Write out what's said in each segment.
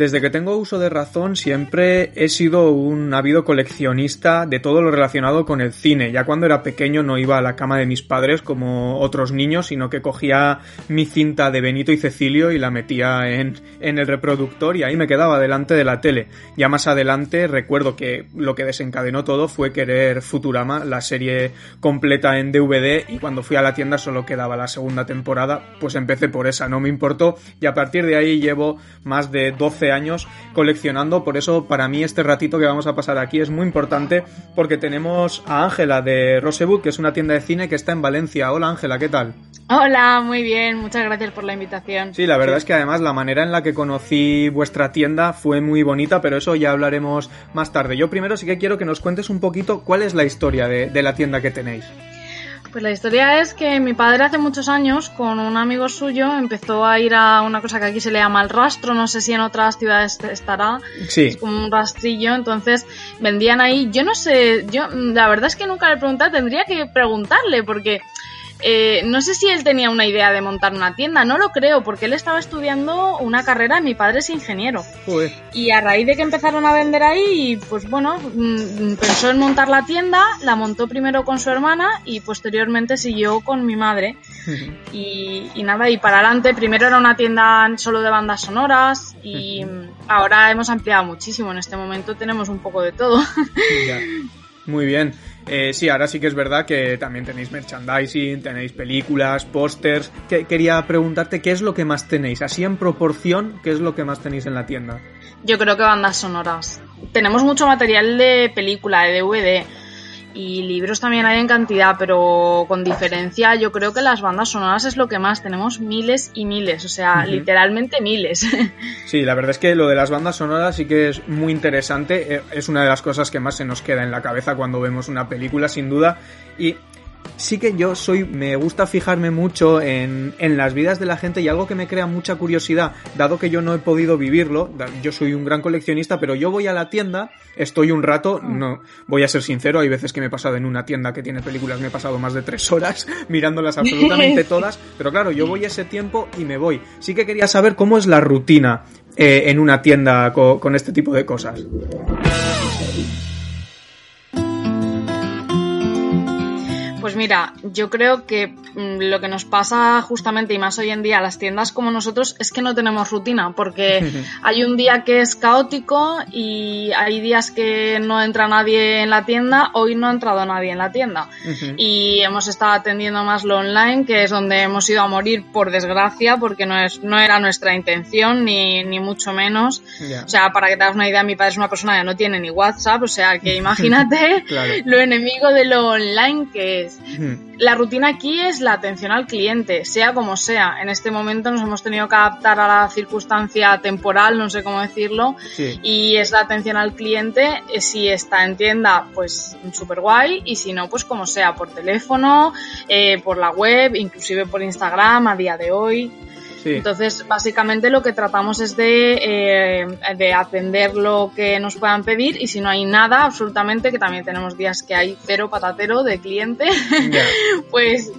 Desde que tengo uso de razón siempre he sido un ávido coleccionista de todo lo relacionado con el cine. Ya cuando era pequeño no iba a la cama de mis padres como otros niños, sino que cogía mi cinta de Benito y Cecilio y la metía en, en el reproductor y ahí me quedaba delante de la tele. Ya más adelante recuerdo que lo que desencadenó todo fue querer Futurama, la serie completa en DVD y cuando fui a la tienda solo quedaba la segunda temporada, pues empecé por esa, no me importó y a partir de ahí llevo más de 12 años coleccionando, por eso para mí este ratito que vamos a pasar aquí es muy importante porque tenemos a Ángela de Rosebud, que es una tienda de cine que está en Valencia. Hola Ángela, ¿qué tal? Hola, muy bien, muchas gracias por la invitación. Sí, la verdad es que además la manera en la que conocí vuestra tienda fue muy bonita, pero eso ya hablaremos más tarde. Yo primero sí que quiero que nos cuentes un poquito cuál es la historia de, de la tienda que tenéis. Pues la historia es que mi padre hace muchos años, con un amigo suyo, empezó a ir a una cosa que aquí se le llama el rastro, no sé si en otras ciudades estará, Sí. es como un rastrillo, entonces vendían ahí, yo no sé, yo la verdad es que nunca le he preguntado, tendría que preguntarle, porque eh, no sé si él tenía una idea de montar una tienda, no lo creo, porque él estaba estudiando una carrera, mi padre es ingeniero. Joder. Y a raíz de que empezaron a vender ahí, pues bueno, mm, pensó en montar la tienda, la montó primero con su hermana y posteriormente siguió con mi madre. Y, y nada, y para adelante, primero era una tienda solo de bandas sonoras y ahora hemos ampliado muchísimo. En este momento tenemos un poco de todo. Ya. Muy bien. Eh, sí, ahora sí que es verdad que también tenéis merchandising, tenéis películas, pósters. Que- Quería preguntarte qué es lo que más tenéis, así en proporción, qué es lo que más tenéis en la tienda. Yo creo que bandas sonoras. Tenemos mucho material de película, de DVD. Y libros también hay en cantidad, pero con diferencia yo creo que las bandas sonoras es lo que más. Tenemos miles y miles, o sea, literalmente miles. Sí, la verdad es que lo de las bandas sonoras sí que es muy interesante. eh, Es una de las cosas que más se nos queda en la cabeza cuando vemos una película, sin duda. Y sí que yo soy, me gusta fijarme mucho en, en las vidas de la gente y algo que me crea mucha curiosidad, dado que yo no he podido vivirlo, yo soy un gran coleccionista, pero yo voy a la tienda, estoy un rato, no, voy a ser sincero, hay veces que me he pasado en una tienda que tiene películas, me he pasado más de tres horas mirándolas absolutamente todas, pero claro, yo voy ese tiempo y me voy. Sí que quería saber cómo es la rutina eh, en una tienda co- con este tipo de cosas. Pues mira, yo creo que mm, lo que nos pasa justamente y más hoy en día a las tiendas como nosotros es que no tenemos rutina, porque hay un día que es caótico y hay días que no entra nadie en la tienda, hoy no ha entrado nadie en la tienda. Y hemos estado atendiendo más lo online, que es donde hemos ido a morir por desgracia, porque no, es, no era nuestra intención, ni, ni mucho menos. O sea, para que te hagas una idea, mi padre es una persona que no tiene ni WhatsApp, o sea que imagínate Claro. lo enemigo de lo online que es. La rutina aquí es la atención al cliente, sea como sea. En este momento nos hemos tenido que adaptar a la circunstancia temporal, no sé cómo decirlo, Sí. y es la atención al cliente. eh, Si está en tienda, pues súper guay, y si no, pues como sea, por teléfono, eh, por la web, inclusive por Instagram a día de hoy. Sí. Entonces, básicamente lo que tratamos es de, eh, de atender lo que nos puedan pedir y si no hay nada, absolutamente, que también tenemos días que hay cero patatero de cliente, pues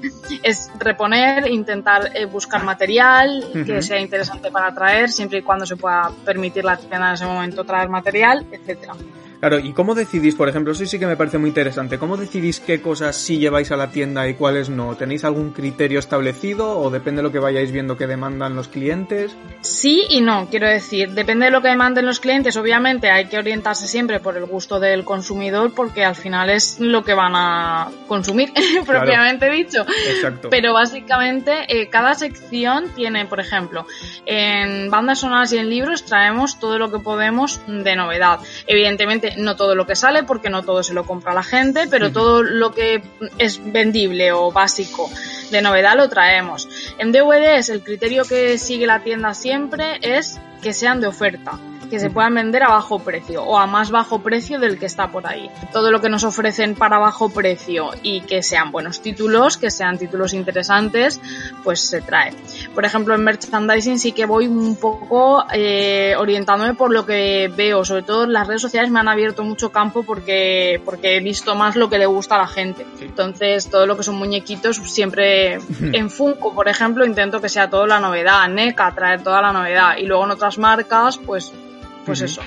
es reponer, intentar eh, buscar material que sea interesante para traer, siempre y cuando se pueda permitir la tienda en ese momento traer material, etcétera. Claro, ¿y cómo decidís, por ejemplo, eso sí que me parece muy interesante, cómo decidís qué cosas sí lleváis a la tienda y cuáles no? ¿Tenéis algún criterio establecido o depende de lo que vayáis viendo que demandan los clientes? Sí y no, quiero decir, depende de lo que demanden los clientes, obviamente hay que orientarse siempre por el gusto del consumidor porque al final es lo que van a consumir, propiamente dicho. Exacto. Pero básicamente eh, cada sección tiene, por ejemplo, en bandas sonoras y en libros traemos todo lo que podemos de novedad. Evidentemente no todo lo que sale porque no todo se lo compra la gente, pero todo lo que es vendible o básico de novedad lo traemos. En DVDs el criterio que sigue la tienda siempre es que sean de oferta. Que se puedan vender a bajo precio o a más bajo precio del que está por ahí. Todo lo que nos ofrecen para bajo precio y que sean buenos títulos, que sean títulos interesantes, pues se trae. Por ejemplo, en merchandising sí que voy un poco eh, orientándome por lo que veo, sobre todo las redes sociales me han abierto mucho campo porque, porque he visto más lo que le gusta a la gente. Entonces, todo lo que son muñequitos, siempre en Funko, por ejemplo, intento que sea todo la novedad, NECA, traer toda la novedad. Y luego en otras marcas, pues, pues eso.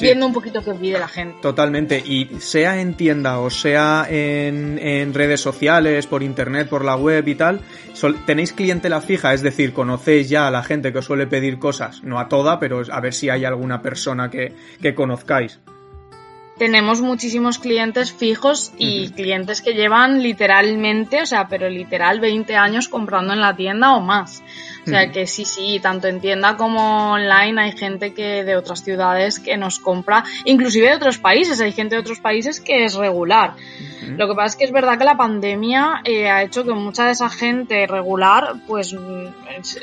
Viendo un poquito qué pide la gente. Totalmente. Y sea en tienda o sea en, en redes sociales, por internet, por la web y tal, ¿tenéis clientela fija? Es decir, ¿conocéis ya a la gente que os suele pedir cosas? No a toda, pero a ver si hay alguna persona que, que conozcáis tenemos muchísimos clientes fijos y clientes que llevan literalmente, o sea, pero literal 20 años comprando en la tienda o más. O sea que sí, sí, tanto en tienda como online hay gente que de otras ciudades que nos compra, inclusive de otros países, hay gente de otros países que es regular. Lo que pasa es que es verdad que la pandemia eh, ha hecho que mucha de esa gente regular, pues, mm,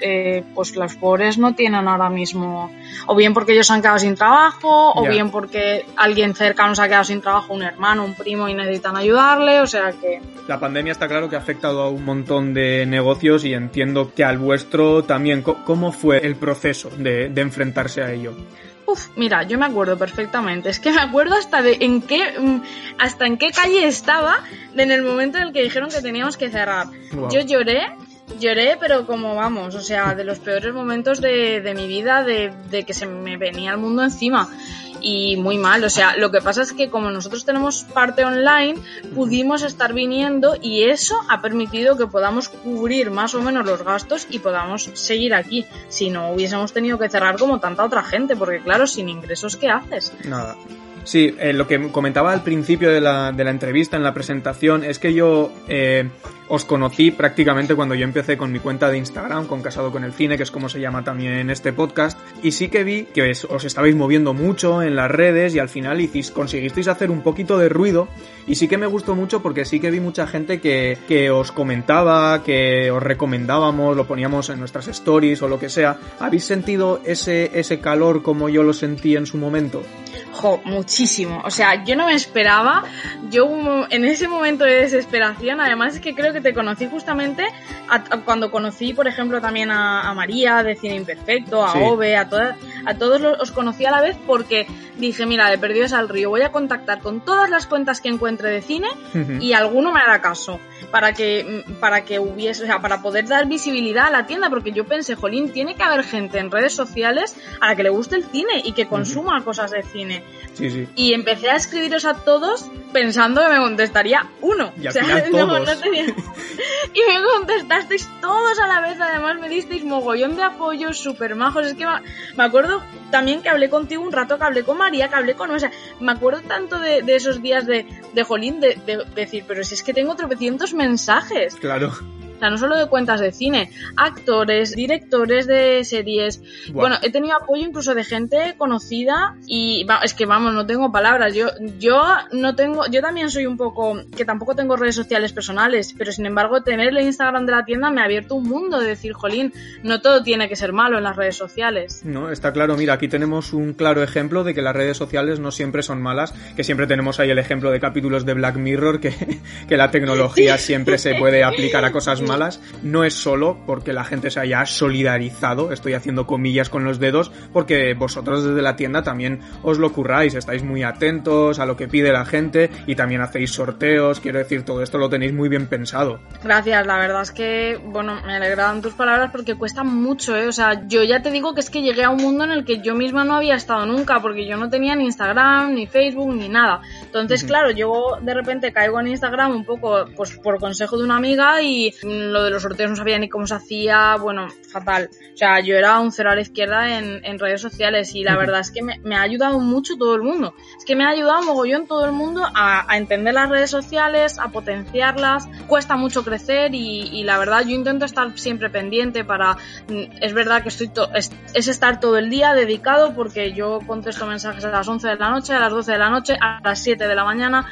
eh, pues los pobres no tienen ahora mismo, o bien porque ellos han quedado sin trabajo, o bien porque alguien cercano se ha quedado sin trabajo, un hermano, un primo y necesitan ayudarle, o sea que... La pandemia está claro que ha afectado a un montón de negocios y entiendo que al vuestro también. ¿Cómo fue el proceso de, de enfrentarse a ello? Uf, mira, yo me acuerdo perfectamente. Es que me acuerdo hasta de en qué mm, hasta en qué calle estaba en el momento en el que dijeron que teníamos que cerrar. Yo lloré, lloré, pero como vamos, o sea, de los peores momentos de, de mi vida, de, de que se me venía el mundo encima y muy mal. O sea, lo que pasa es que como nosotros tenemos parte online, pudimos estar viniendo y eso ha permitido que podamos cubrir más o menos los gastos y podamos seguir aquí. Si no hubiésemos tenido que cerrar como tanta otra gente, porque claro, sin ingresos, ¿qué haces? Nada. Sí, eh, lo que comentaba al principio de la, de la, entrevista, en la presentación, es que yo eh, os conocí prácticamente cuando yo empecé con mi cuenta de Instagram, con Casado con el Cine, que es como se llama también este podcast, y sí que vi que os, estabais moviendo mucho en las redes y al final hicís, conseguisteis hacer un poquito de ruido y sí que me gustó mucho porque sí que vi mucha gente que, que os comentaba, que os recomendábamos, lo poníamos en nuestras stories o lo que sea. ¿Habéis sentido ese, ese calor como yo lo sentí en su momento? Muchísimo. O sea, yo no me esperaba. Yo en ese momento de desesperación, además es que creo que te conocí justamente cuando conocí, por ejemplo, también a, María de Cine Imperfecto, a Ove, a, todas, a todos los, os conocí a la vez porque dije, mira, de Perdidos al Río, voy a contactar con todas las cuentas que encuentre de cine y alguno me hará caso para que, para que hubiese, o sea, para poder dar visibilidad a la tienda, porque yo pensé, jolín, tiene que haber gente en redes sociales a la que le guste el cine y que consuma cosas de cine. Y empecé a escribiros a todos pensando que me contestaría uno. Y, o sea, no, tenía... y me contestasteis todos a la vez, además me disteis mogollón de apoyos súper majos. Es que me acuerdo también que hablé contigo un rato, que hablé con María, que hablé con... O sea, me acuerdo tanto de, esos días de, de Jolín de, de, decir, pero si es que tengo tropecientos mensajes. Claro sea, no solo de cuentas de cine, actores, directores de series. Bueno, he tenido apoyo incluso de gente conocida y es que vamos, no tengo palabras. Yo, yo no tengo, yo también soy un poco, que tampoco tengo redes sociales personales, pero sin embargo tener el Instagram de la tienda me ha abierto un mundo de decir, jolín, no todo tiene que ser malo en las redes sociales. No, está claro, mira, aquí tenemos un claro ejemplo de que las redes sociales no siempre son malas, que siempre tenemos ahí el ejemplo de capítulos de Black Mirror, que, que la tecnología siempre se puede aplicar a cosas malas no es solo porque la gente se haya solidarizado, estoy haciendo comillas con los dedos, porque vosotros desde la tienda también os lo curráis, estáis muy atentos a lo que pide la gente y también hacéis sorteos, quiero decir, todo esto lo tenéis muy bien pensado. Gracias, la verdad es que, bueno, me alegraban tus palabras porque cuesta mucho, ¿eh? O sea, yo ya te digo que es que llegué a un mundo en el que yo misma no había estado nunca, porque yo no tenía ni Instagram, ni Facebook, ni nada. Entonces, claro, yo de repente caigo en Instagram un poco, pues por consejo de una amiga y lo de los sorteos no sabía ni cómo se hacía, bueno, fatal. O sea, yo era un cero a la izquierda en, redes sociales y la verdad es que me, ha ayudado mucho todo el mundo. Es que me ha ayudado mogollón todo el mundo a, entender las redes sociales, a potenciarlas. Cuesta mucho crecer y, la verdad yo intento estar siempre pendiente para... Mm, es verdad que estoy es, estar todo el día dedicado porque yo contesto mensajes a las 11 de la noche, a las 12 de la noche, a las 7 de la mañana,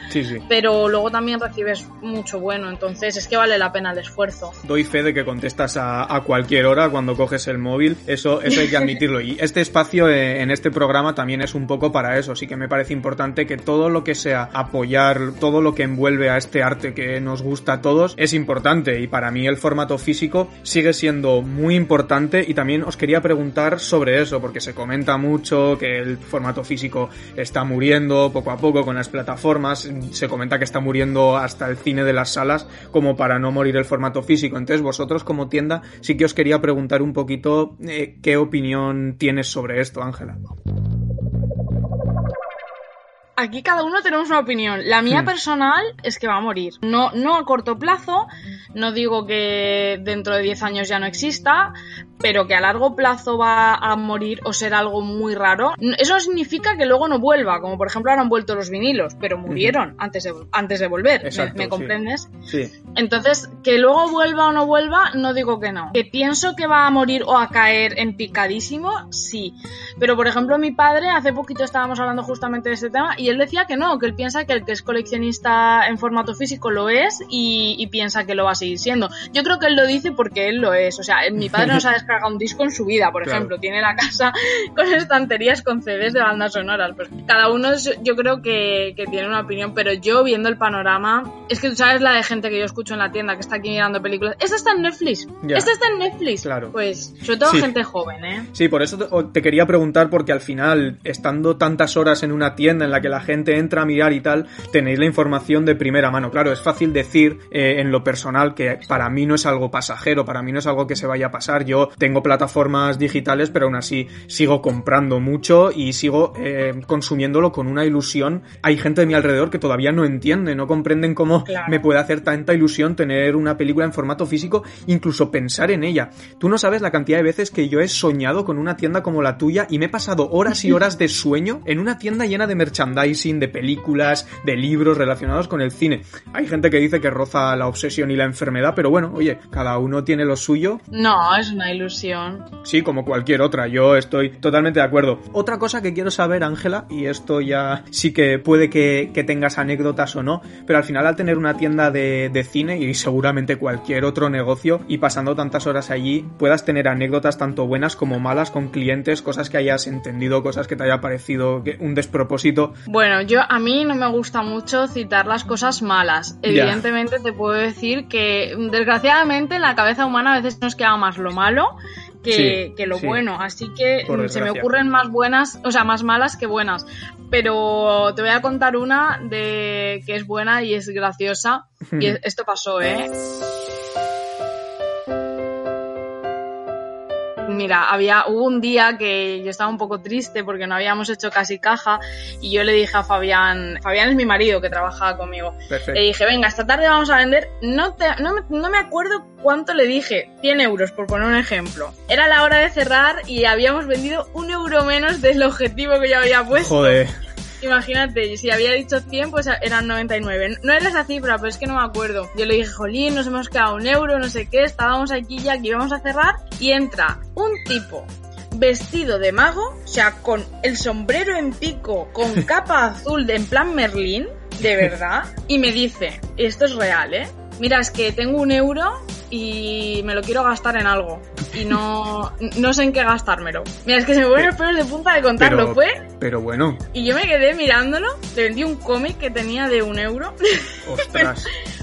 pero luego también recibes mucho bueno, entonces es que vale la pena el esfuerzo. Doy fe de que contestas a, a cualquier hora cuando coges el móvil, eso, eso hay que admitirlo. Y este espacio eh, en este programa también es un poco para eso, sí que me parece importante que todo lo que sea apoyar, todo lo que envuelve a este arte que nos gusta a todos es importante y para mí el formato físico sigue siendo muy importante y también os quería preguntar sobre eso porque se comenta mucho que el formato físico está muriendo poco a poco con las plataformas, se comenta que está muriendo hasta el cine de las salas como para no morir el formato físico. Entonces vosotros como tienda sí que os quería preguntar un poquito eh, qué opinión tienes sobre esto, Ángela aquí cada uno tenemos una opinión. La mía hmm. personal es que va a morir. No, no a corto plazo, no digo que dentro de 10 años ya no exista, pero que a largo plazo va a morir o ser algo muy raro, eso no significa que luego no vuelva, como por ejemplo ahora han vuelto los vinilos, pero murieron antes, de, antes de volver, ¿me, comprendes? Sí. Entonces, que luego vuelva o no vuelva, no digo que no. Que pienso que va a morir o a caer en picadísimo, sí. Pero por ejemplo, mi padre, hace poquito estábamos hablando justamente de este tema, y él decía que no, que él piensa que el que es coleccionista en formato físico lo es y, y piensa que lo va a seguir siendo. Yo creo que él lo dice porque él lo es. O sea, mi padre no sabe haga un disco en su vida, por ejemplo. Tiene la casa con estanterías con CDs de bandas sonoras. Pues cada uno yo creo que, tiene una opinión, pero yo viendo el panorama, es que tú sabes la de gente que yo escucho en la tienda que está aquí mirando películas. Esta está en Netflix. Esta está en Netflix. Claro. Pues sobre todo gente joven, ¿eh? Sí, por eso te, quería preguntar, porque al final, estando tantas horas en una tienda en la que la gente entra a mirar y tal, tenéis la información de primera mano. Claro, es fácil decir eh, en lo personal que para mí no es algo pasajero, para mí no es algo que se vaya a pasar. Yo tengo plataformas digitales, pero aún así sigo comprando mucho y sigo eh, consumiéndolo con una ilusión. Hay gente de mi alrededor que todavía no entiende, no comprenden cómo me puede hacer tanta ilusión tener una película en formato físico, incluso pensar en ella. Tú no sabes la cantidad de veces que yo he soñado con una tienda como la tuya y me he pasado horas y horas de sueño en una tienda llena de merchandising, de películas, de libros relacionados con el cine. Hay gente que dice que roza la obsesión y la enfermedad, pero bueno, oye, cada uno tiene lo suyo. No, es una ilusión. Sí, como cualquier otra, yo estoy totalmente de acuerdo. Otra cosa que quiero saber, Ángela, y esto ya sí que puede que, tengas anécdotas o no, pero al final al tener una tienda de, cine y seguramente cualquier otro negocio y pasando tantas horas allí, puedas tener anécdotas tanto buenas como malas con clientes, cosas que hayas entendido, cosas que te haya parecido un despropósito. Bueno, yo a mí no me gusta mucho citar las cosas malas. Evidentemente te puedo decir que desgraciadamente en la cabeza humana a veces nos queda más lo malo que, lo bueno. Así que se me ocurren más buenas, o sea, más malas que buenas. Pero te voy a contar una de que es buena y es graciosa. y esto pasó, ¿eh? Mira, había, hubo un día que yo estaba un poco triste porque no habíamos hecho casi caja y yo le dije a Fabián, Fabián es mi marido que trabajaba conmigo, le dije, venga, esta tarde vamos a vender, no, no, no me acuerdo cuánto le dije, 100 euros por poner un ejemplo. Era la hora de cerrar y habíamos vendido un euro menos del objetivo que yo había puesto. Joder. Imagínate, si había dicho 100, pues eran 99. No era esa cifra, pero es que no me acuerdo. Yo le dije, jolín, nos hemos quedado un euro, no sé qué, estábamos aquí ya que íbamos a cerrar y entra un tipo vestido de mago, o sea, con el sombrero en pico, con capa azul de en plan Merlín, de verdad, y me dice, esto es real, ¿eh? Mira, es que tengo un euro y me lo quiero gastar en algo. Y no, no sé en qué gastármelo. Mira, es que se me ponen los pelos de punta de contarlo, ¿fue? Pero bueno. Y yo me quedé mirándolo, le vendí un cómic que tenía de un euro. Ostras.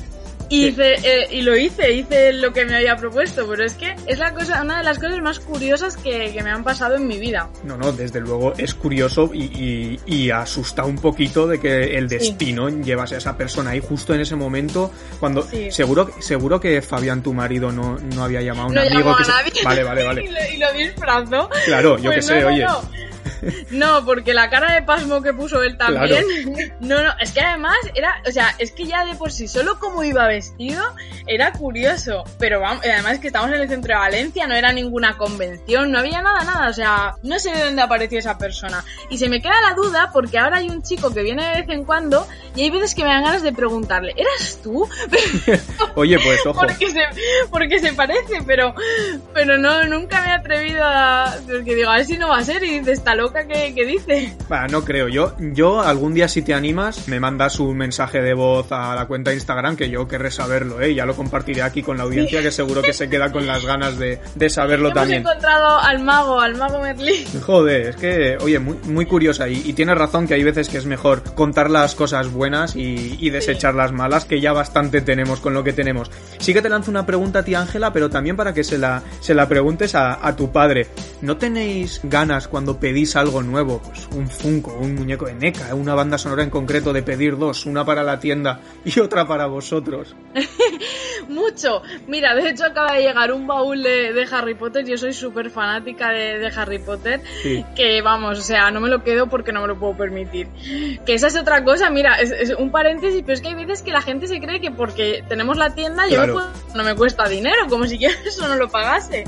Y, hice, eh, y lo hice, hice lo que me había propuesto, pero es que es la cosa, una de las cosas más curiosas que, me han pasado en mi vida. No, no, desde luego es curioso y, y, asusta un poquito de que el destino llevase a esa persona ahí justo en ese momento, cuando seguro seguro que Fabián, tu marido, no, no había llamado a un no amigo a nadie. Vale, vale, vale. y, lo, disfrazó. Claro, yo pues que sé, oye. No, porque la cara de pasmo que puso él también. No, no, es que además era, o sea, es que ya de por sí, solo como iba vestido, era curioso. Pero vamos, además que estamos en el centro de Valencia, no era ninguna convención, no había nada, nada. O sea, no sé de dónde apareció esa persona. Y se me queda la duda porque ahora hay un chico que viene de vez en cuando y hay veces que me dan ganas de preguntarle, ¿eras tú? Oye, pues ojo. Porque se, porque se parece, pero, pero no, nunca me he atrevido a. Porque digo, a ver si no va a ser y dice, está loca boca que, dice. No creo. Yo, yo algún día si te animas, me mandas un mensaje de voz a la cuenta de Instagram que yo querré saberlo, ¿eh? Ya lo compartiré aquí con la audiencia que seguro que se queda con las ganas de, saberlo también. Hemos encontrado al mago, al mago Merlín. Joder, es que, oye, muy, muy curiosa y, y tienes razón que hay veces que es mejor contar las cosas buenas y, desechar las malas, que ya bastante tenemos con lo que tenemos. Sí que te lanzo una pregunta a ti, Ángela, pero también para que se la, se la preguntes a, a tu padre. ¿No tenéis ganas cuando pedís algo nuevo? Pues un Funko, un muñeco de NECA, una banda sonora en concreto de pedir dos, una para la tienda y otra para vosotros. Mucho. Mira, de hecho acaba de llegar un baúl de, Harry Potter. Yo soy súper fanática de, Harry Potter. Que vamos, o sea, no me lo quedo porque no me lo puedo permitir. Que esa es otra cosa, mira, es, un paréntesis, pero es que hay veces que la gente se cree que porque tenemos la tienda yo no me cuesta dinero, como si yo eso no lo pagase.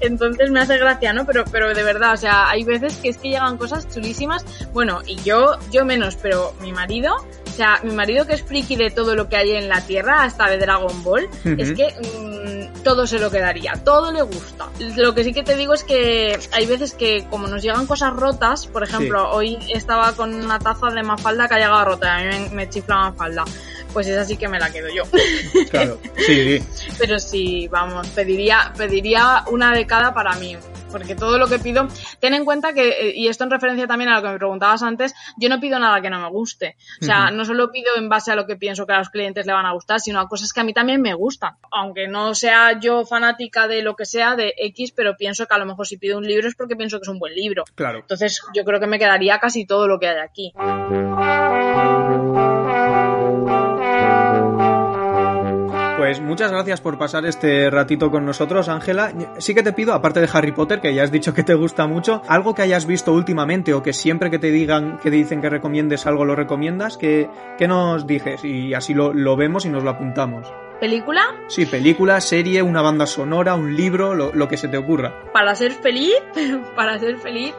Entonces me hace gracia, ¿no? Pero, pero de verdad, o sea, hay veces que es que llegan cosas chulísimas. Bueno, y yo, yo menos, pero mi marido, o sea, mi marido que es friki de todo lo que hay en la Tierra, hasta de Dragon Ball, es que mm, todo se lo quedaría, todo le gusta. Lo que sí que te digo es que hay veces que como nos llegan cosas rotas, por ejemplo, hoy estaba con una taza de Mafalda que ha llegado rota, a mí me, me chifla Mafalda pues esa sí que me la quedo yo. Claro, sí. Pero sí, vamos, pediría, pediría una de cada para mí. Porque todo lo que pido, ten en cuenta que, eh, y esto en referencia también a lo que me preguntabas antes, yo no pido nada que no me guste. O sea, no solo pido en base a lo que pienso que a los clientes le van a gustar, sino a cosas que a mí también me gustan. Aunque no sea yo fanática de lo que sea, de X, pero pienso que a lo mejor si pido un libro es porque pienso que es un buen libro. Claro. Entonces, yo creo que me quedaría casi todo lo que hay aquí. Pues muchas gracias por pasar este ratito con nosotros, Ángela. Sí que te pido, aparte de Harry Potter, que ya has dicho que te gusta mucho, algo que hayas visto últimamente o que siempre que te digan, que dicen que recomiendes algo, lo recomiendas, que, nos dices y así lo, lo vemos y nos lo apuntamos. ¿Película? Sí, película, serie, una banda sonora, un libro, lo, que se te ocurra. Para ser feliz, para ser feliz,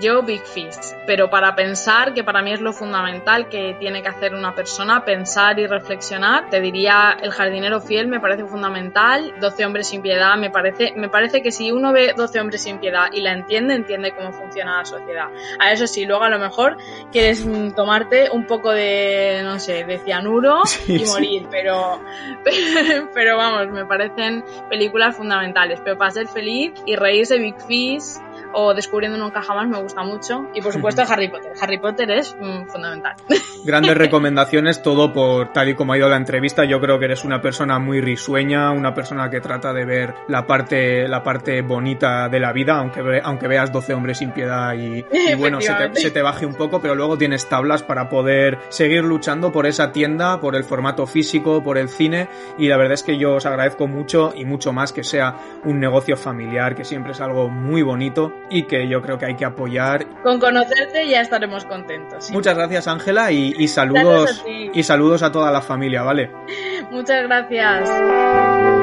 yo Big Fish. Pero para pensar, que para mí es lo fundamental que tiene que hacer una persona, pensar y reflexionar, te diría El jardinero fiel me parece fundamental, 12 hombres sin piedad me parece, me parece que si uno ve 12 hombres sin piedad y la entiende, entiende cómo funciona la sociedad. A eso sí, luego a lo mejor quieres mm, tomarte un poco de, no sé, de cianuro y morir, pero pero vamos, me parecen películas fundamentales. Pero para ser feliz y reírse Big Fish o Descubriendo nunca jamás me gusta mucho. Y por supuesto Harry Potter. Harry Potter es mm, fundamental. Grandes recomendaciones, todo por tal y como ha ido la entrevista. Yo creo que eres una persona muy risueña, una persona que trata de ver la parte, la parte bonita de la vida, aunque, aunque veas 12 hombres sin piedad y, bueno, se te, se te, baje un poco, pero luego tienes tablas para poder seguir luchando por esa tienda, por el formato físico, por el cine. Y la verdad es que yo os agradezco mucho y mucho más que sea un negocio familiar, que siempre es algo muy bonito y que yo creo que hay que apoyar. Con conocerte ya estaremos contentos. Muchas gracias Ángela y, saludos y saludos a toda la familia, ¿vale? Muchas gracias.